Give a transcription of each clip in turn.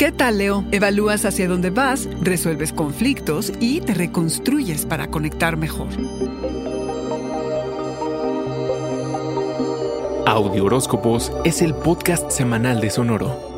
¿Qué tal, Leo? Evalúas hacia dónde vas, resuelves conflictos y te reconstruyes para conectar mejor. Audio Horóscopos es el podcast semanal de Sonoro.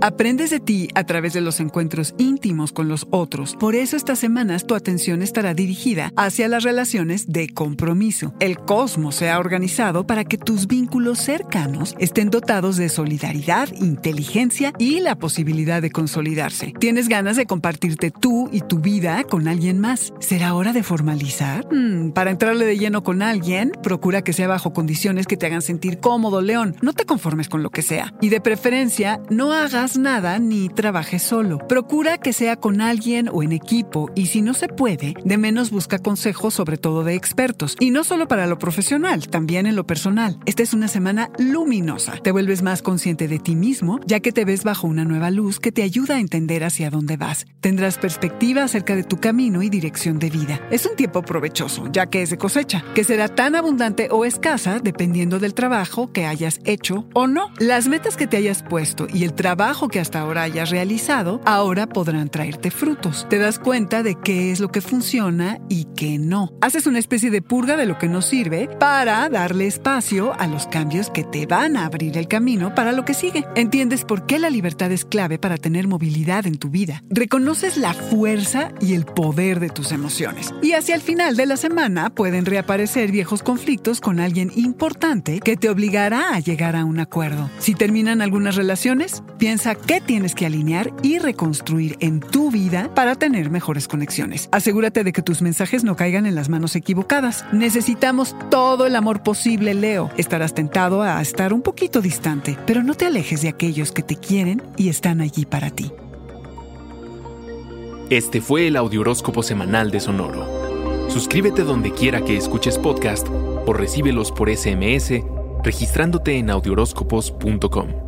Aprendes de ti a través de los encuentros íntimos con los otros. Por eso estas semanas tu atención estará dirigida hacia las relaciones de compromiso. El cosmos se ha organizado para que tus vínculos cercanos estén dotados de solidaridad, inteligencia y la posibilidad de consolidarse. ¿Tienes ganas de compartirte tú y tu vida con alguien más? ¿Será hora de formalizar? Hmm, para entrarle de lleno con alguien, procura que sea bajo condiciones que te hagan sentir cómodo, León. No te conformes con lo que sea. Y de preferencia, no hagas nada ni trabajes solo. Procura que sea con alguien o en equipo y si no se puede, de menos busca consejos sobre todo de expertos. Y no solo para lo profesional, también en lo personal. Esta es una semana luminosa. Te vuelves más consciente de ti mismo, ya que te ves bajo una nueva luz que te ayuda a entender hacia dónde vas. Tendrás perspectiva acerca de tu camino y dirección de vida. Es un tiempo provechoso, ya que es de cosecha, que será tan abundante o escasa dependiendo del trabajo que hayas hecho o no. Las metas que te hayas puesto y el trabajo que hasta ahora hayas realizado, ahora podrán traerte frutos. Te das cuenta de qué es lo que funciona y qué no. Haces una especie de purga de lo que no sirve para darle espacio a los cambios que te van a abrir el camino para lo que sigue. Entiendes por qué la libertad es clave para tener movilidad en tu vida. Reconoces la fuerza y el poder de tus emociones. Y hacia el final de la semana pueden reaparecer viejos conflictos con alguien importante que te obligará a llegar a un acuerdo. Si terminan algunas relaciones, qué tienes que alinear y reconstruir en tu vida para tener mejores conexiones. Asegúrate de que tus mensajes no caigan en las manos equivocadas. Necesitamos todo el amor posible, Leo. Estarás tentado a estar un poquito distante, pero no te alejes de aquellos que te quieren y están allí para ti. Este fue el Audioróscopo Semanal de Sonoro. Suscríbete donde quiera que escuches podcast o recíbelos por SMS registrándote en audioróscopos.com.